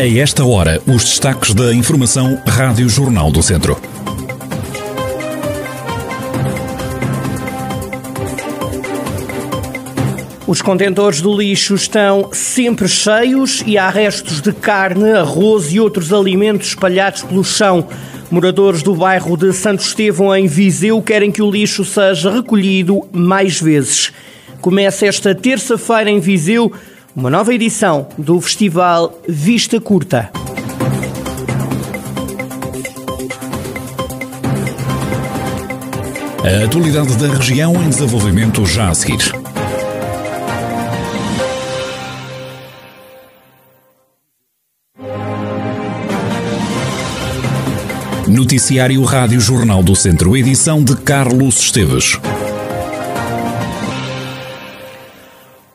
A esta hora, os destaques da Informação Rádio Jornal do Centro. Os contentores do lixo estão sempre cheios e há restos de carne, arroz e outros alimentos espalhados pelo chão. Moradores do bairro de Santo Estevão, em Viseu, querem que o lixo seja recolhido mais vezes. Começa esta terça-feira em Viseu uma nova edição do Festival Vista Curta. A atualidade da região em desenvolvimento já a seguir. Noticiário Rádio Jornal do Centro, edição de Carlos Esteves.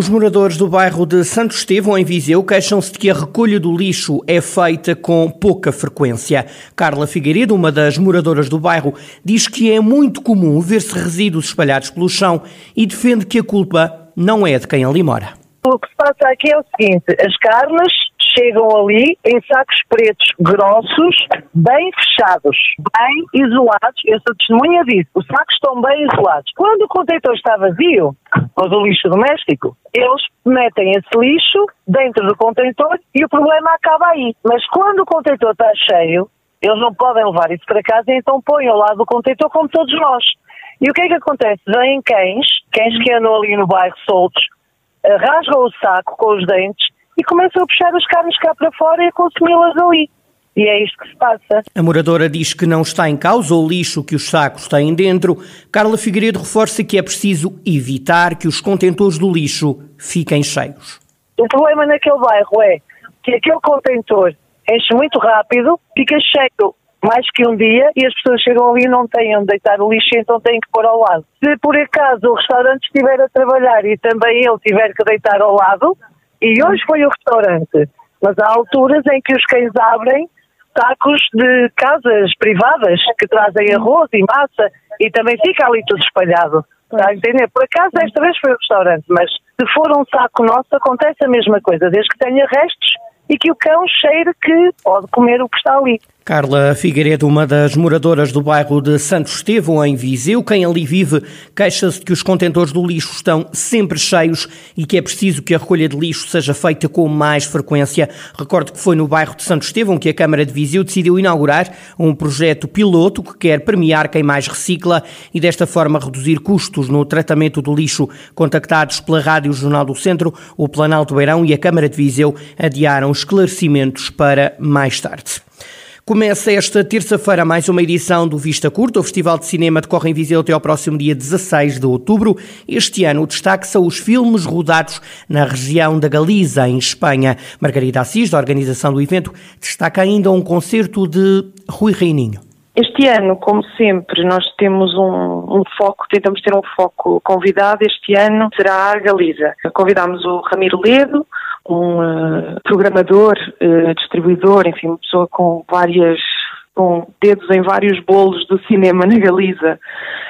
Os moradores do bairro de Santo Estevão, em Viseu, queixam-se de que a recolha do lixo é feita com pouca frequência. Carla Figueiredo, uma das moradoras do bairro, diz que é muito comum ver-se resíduos espalhados pelo chão e defende que a culpa não é de quem ali mora. O que se passa aqui é o seguinte: as carnes chegam ali em sacos pretos grossos, bem fechados, bem isolados. Eu sou testemunha disso. Os sacos estão bem isolados. Quando o contentor está vazio, ou do lixo doméstico, eles metem esse lixo dentro do contentor e o problema acaba aí. Mas quando o contentor está cheio, eles não podem levar isso para casa então põem ao lado do contentor como todos nós. E o que é que acontece? Vêm cães, cães que andam ali no bairro soltos, rasgam o saco com os dentes e começam a puxar as carnes cá para fora e a consumi-las ali. E é isto que se passa. A moradora diz que não está em causa o lixo que os sacos têm dentro. Carla Figueiredo reforça que é preciso evitar que os contentores do lixo fiquem cheios. O problema naquele bairro é que aquele contentor enche muito rápido, fica cheio mais que um dia e as pessoas chegam ali e não têm onde deitar o lixo, então têm que pôr ao lado. Se por acaso o restaurante estiver a trabalhar e também ele tiver que deitar ao lado, e hoje foi o restaurante. Mas há alturas em que os cães abrem sacos de casas privadas que trazem arroz e massa e também fica ali tudo espalhado. Está a entender? Por acaso esta vez foi o restaurante, mas se for um saco nosso acontece a mesma coisa, desde que tenha restos e que o cão cheire que pode comer o que está ali. Carla Figueiredo, uma das moradoras do bairro de Santo Estevão, em Viseu, quem ali vive, queixa-se que os contentores do lixo estão sempre cheios e que é preciso que a recolha de lixo seja feita com mais frequência. Recordo que foi no bairro de Santo Estevão que a Câmara de Viseu decidiu inaugurar um projeto piloto que quer premiar quem mais recicla e desta forma reduzir custos no tratamento do lixo. Contactados pela Rádio Jornal do Centro, o Planalto Beirão e a Câmara de Viseu adiaram esclarecimentos para mais tarde. Começa esta terça-feira mais uma edição do Vista Curta. O Festival de Cinema decorre em Viseu até ao próximo dia 16 de outubro. Este ano o destaque são os filmes rodados na região da Galiza, em Espanha. Margarida Assis, da organização do evento, destaca ainda um concerto de Rui Reininho. Este ano, como sempre, nós temos um, um, foco, tentamos ter um foco convidado. Este ano será a Galiza. Convidámos o Ramiro Ledo, um uh, programador, uh, distribuidor, enfim, uma pessoa com várias com dedos em vários bolos do cinema na Galiza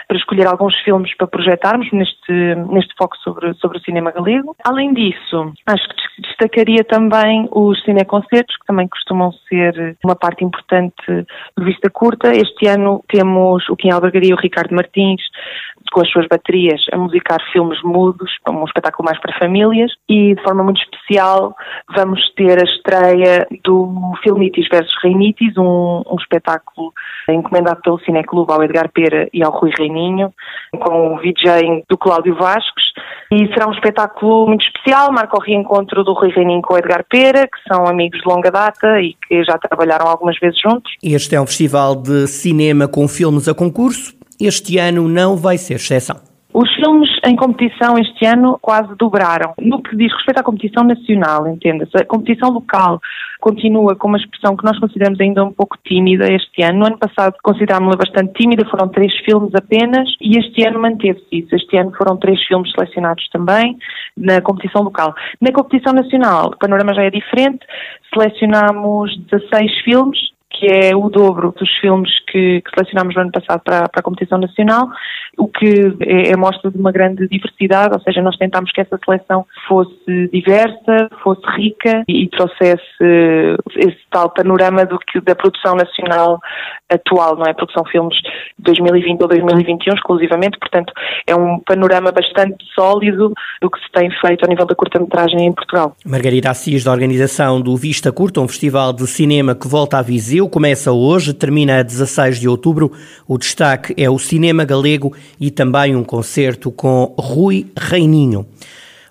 para escolher alguns filmes para projetarmos neste, neste foco sobre, sobre o cinema galego. Além disso, acho que destacaria também os cineconcertos, que também costumam ser uma parte importante do Vista Curta. Este ano temos o Kim Albergaria e o Ricardo Martins com as suas baterias a musicar filmes mudos, um espetáculo mais para famílias e de forma muito especial vamos ter a estreia do Filmitis versus Reinitis, um, um espetáculo encomendado pelo Cineclube ao Edgar Pera e ao Rui Reininho, com o VJ do Cláudio Vasques e será um espetáculo muito especial, marca o reencontro do Rui Reininho com o Edgar Pera, que são amigos de longa data e que já trabalharam algumas vezes juntos. Este é um festival de cinema com filmes a concurso, este ano não vai ser exceção. Os filmes em competição este ano quase dobraram. No que diz respeito à competição nacional, entenda-se, a competição local continua com uma expressão que nós consideramos ainda um pouco tímida este ano. No ano passado considerámos-la bastante tímida, foram três filmes apenas, e este ano manteve-se isso. Este ano foram três filmes selecionados também na competição local. Na competição nacional, o panorama já é diferente, selecionámos 16 filmes que é o dobro dos filmes que, que selecionámos no ano passado para, para, a competição nacional, o que é, é mostra de uma grande diversidade, ou seja, nós tentámos que essa seleção fosse diversa, fosse rica e, e trouxesse esse tal panorama do que da produção nacional atual, não é? Produção filmes de 2020 ou 2021 exclusivamente, portanto é um panorama bastante sólido do que se tem feito a nível da curta-metragem em Portugal. Margarida Assis, da organização do Vista Curta, um festival de cinema que volta a Viseu, começa hoje, termina a 16 de outubro. O destaque é o cinema galego e também um concerto com Rui Reininho.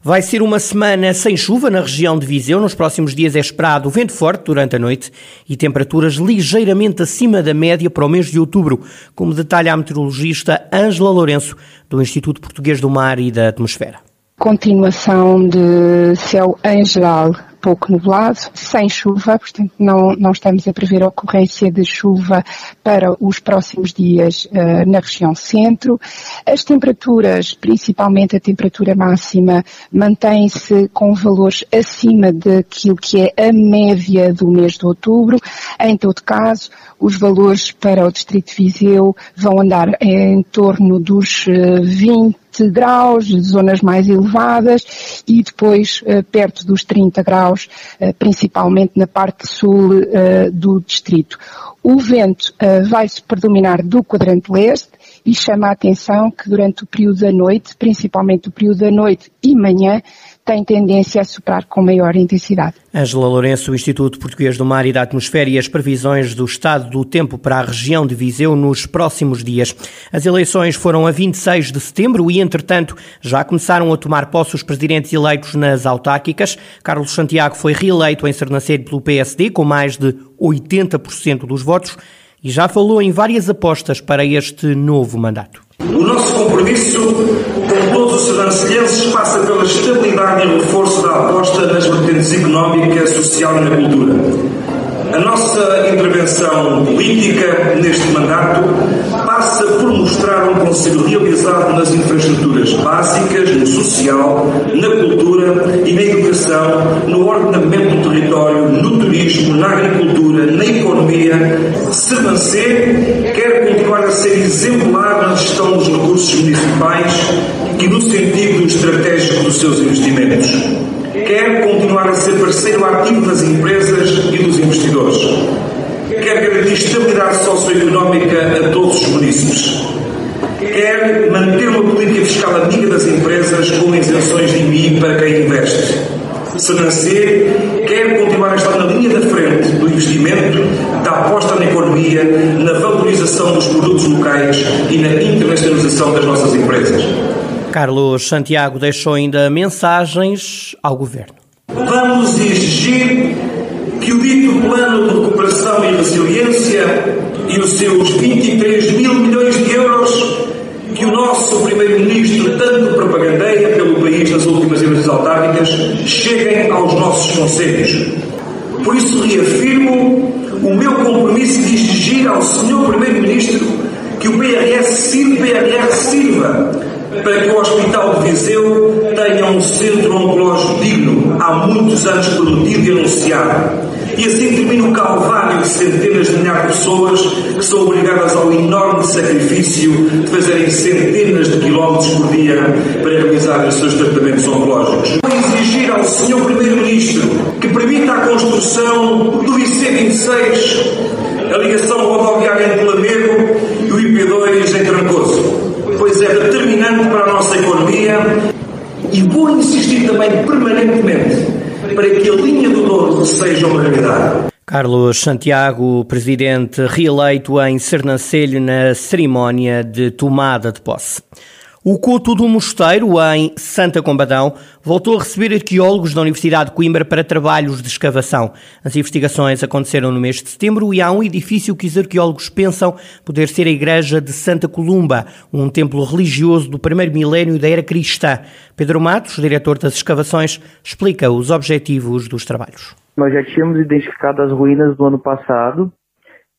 Vai ser uma semana sem chuva na região de Viseu. Nos próximos dias é esperado vento forte durante a noite e temperaturas ligeiramente acima da média para o mês de outubro, como detalha a meteorologista Ângela Lourenço, do Instituto Português do Mar e da Atmosfera. Continuação de céu em geral pouco nublado, sem chuva, portanto não, não estamos a prever a ocorrência de chuva para os próximos dias uh, na região centro. As temperaturas, principalmente a temperatura máxima, mantém-se com valores acima daquilo que é a média do mês de outubro. Em todo caso, os valores para o Distrito de Viseu vão andar em torno dos 20 eh, graus, zonas mais elevadas, e depois uh, perto dos 30 graus, uh, principalmente na parte sul uh, do distrito. O vento vai-se predominar do quadrante leste e chama a atenção que durante o período da noite, principalmente o período da noite e manhã, tem tendência a soprar com maior intensidade. Ângela Lourenço, Instituto Português do Mar e da Atmosfera e as previsões do estado do tempo para a região de Viseu nos próximos dias. As eleições foram a 26 de setembro e, entretanto, já começaram a tomar posse os presidentes eleitos nas autárquicas. Carlos Santiago foi reeleito em Sernancelho pelo PSD com mais de 80% dos votos e já falou em várias apostas para este novo mandato. O nosso compromisso com todos os sedancelhenses passa pela estabilidade e reforço da aposta nas vertentes económica, social e na cultura. A nossa intervenção política neste mandato passa por mostrar um Conselho realizado nas infraestruturas básicas, no social, na cultura e na educação, no ordenamento do território, no turismo, na agricultura, na economia. Sebancê quer continuar a ser exemplar na gestão dos recursos municipais e no sentido estratégico dos seus investimentos quer continuar a ser parceiro ativo das empresas e dos investidores. Quer garantir estabilidade socioeconómica a todos os municípios. Quer manter uma política fiscal amiga das empresas com isenções de IMI para quem investe. Senacer quer continuar a estar na linha da frente do investimento, da aposta na economia, na valorização dos produtos locais e na internacionalização das nossas empresas. Carlos Santiago deixou ainda mensagens ao governo. Vamos exigir que o dito plano de recuperação e resiliência e os seus 23 mil milhões de euros que o nosso Primeiro-Ministro tanto propagandeia pelo país nas últimas eleições autárquicas cheguem aos nossos conselhos. Por isso reafirmo o meu compromisso de exigir ao Sr. Primeiro-Ministro que o PRS, PRR sirva para que o Hospital de Viseu tenha um centro oncológico digno, há muitos anos prometido e anunciado. E assim termina o calvário de centenas de milhares de pessoas que são obrigadas ao enorme sacrifício de fazerem centenas de quilómetros por dia para realizar os seus tratamentos oncológicos. Vou exigir ao Sr. Primeiro-Ministro que permita a construção do IC26, a ligação rodoviária entre Lamego e o IP2 em Trancoso pois é determinante para a nossa economia e vou insistir também permanentemente para que a linha do Douro seja uma realidade. Carlos Santiago, presidente reeleito em Sernancelho na cerimónia de tomada de posse. O Couto do Mosteiro, em Santa Combadão, voltou a receber arqueólogos da Universidade de Coimbra para trabalhos de escavação. As investigações aconteceram no mês de setembro e há um edifício que os arqueólogos pensam poder ser a Igreja de Santa Columba, um templo religioso do primeiro milénio da era cristã. Pedro Matos, diretor das escavações, explica os objetivos dos trabalhos. Nós já tínhamos identificado as ruínas do ano passado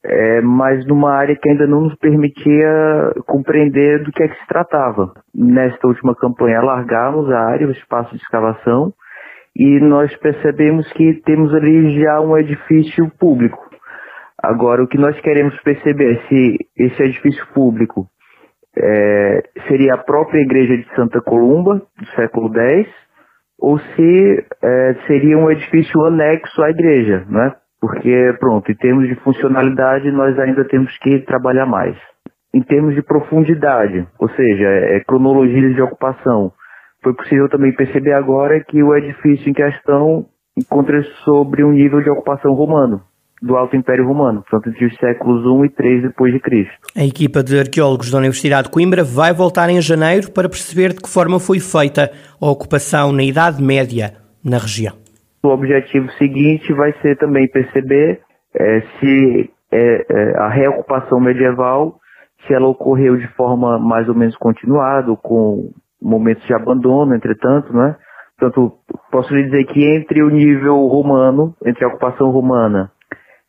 é, mas numa área que ainda não nos permitia compreender do que é que se tratava. Nesta última campanha, largamos a área, o espaço de escavação, e nós percebemos que temos ali já um edifício público. Agora, o que nós queremos perceber é se esse edifício público é, seria a própria igreja de Santa Columba, do século X, ou se é, seria um edifício anexo à igreja, né? Porque, pronto, em termos de funcionalidade, nós ainda temos que trabalhar mais. Em termos de profundidade, ou seja, é, cronologia de ocupação, foi possível também perceber agora que o edifício em questão encontra-se sobre um nível de ocupação romano, do Alto Império Romano, portanto entre os séculos 1 e 3 depois de Cristo. A equipa de arqueólogos da Universidade de Coimbra vai voltar em janeiro para perceber de que forma foi feita a ocupação na Idade Média na região. O objetivo seguinte vai ser também perceber é, se é, é, a reocupação medieval, se ela ocorreu de forma mais ou menos continuada, com momentos de abandono, entretanto, né? Portanto, posso lhe dizer que entre o nível romano, entre a ocupação romana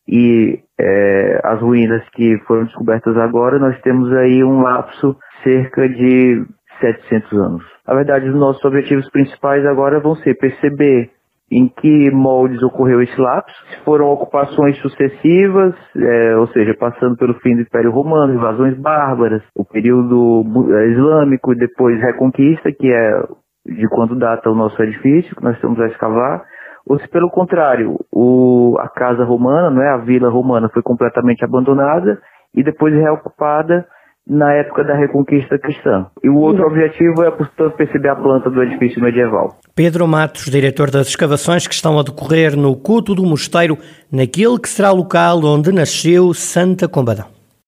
e é, as ruínas que foram descobertas agora, nós temos aí um lapso cerca de 700 anos. Na verdade, os nossos objetivos principais agora vão ser perceber em que moldes ocorreu esse lapso, se foram ocupações sucessivas, é, ou seja, passando pelo fim do Império Romano, invasões bárbaras, o período é, islâmico e depois Reconquista, que é de quando data o nosso edifício, que nós estamos a escavar, ou se pelo contrário, o, a casa romana, não é, a vila romana foi completamente abandonada e depois reocupada na época da Reconquista Cristã. E o outro objetivo é, portanto, perceber a planta do edifício medieval. Pedro Matos, diretor das escavações que estão a decorrer no culto do mosteiro, naquele que será o local onde nasceu Santa Combadão.